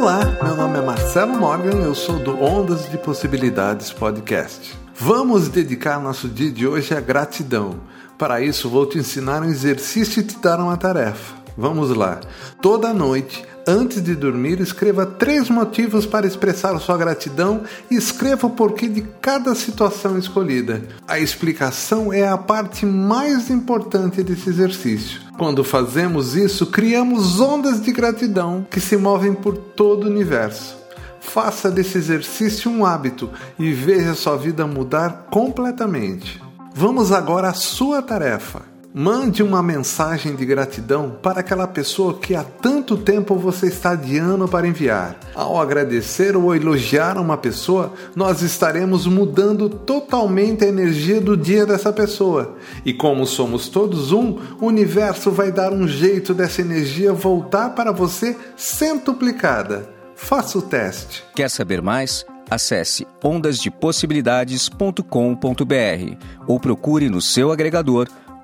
Olá, meu nome é Marcelo Morgan eu sou do Ondas de Possibilidades Podcast. Vamos dedicar nosso dia de hoje à gratidão. Para isso, vou te ensinar um exercício e te dar uma tarefa. Vamos lá. Toda noite, antes de dormir, escreva três motivos para expressar sua gratidão e escreva o porquê de cada situação escolhida. A explicação é a parte mais importante desse exercício. Quando fazemos isso, criamos ondas de gratidão que se movem por todo o universo. Faça desse exercício um hábito e veja sua vida mudar completamente. Vamos agora à sua tarefa. Mande uma mensagem de gratidão para aquela pessoa que há tanto tempo você está adiando para enviar. Ao agradecer ou elogiar uma pessoa, nós estaremos mudando totalmente a energia do dia dessa pessoa. E como somos todos um, o universo vai dar um jeito dessa energia voltar para você centuplicada. Faça o teste. Quer saber mais? Acesse ondasdepossibilidades.com.br ou procure no seu agregador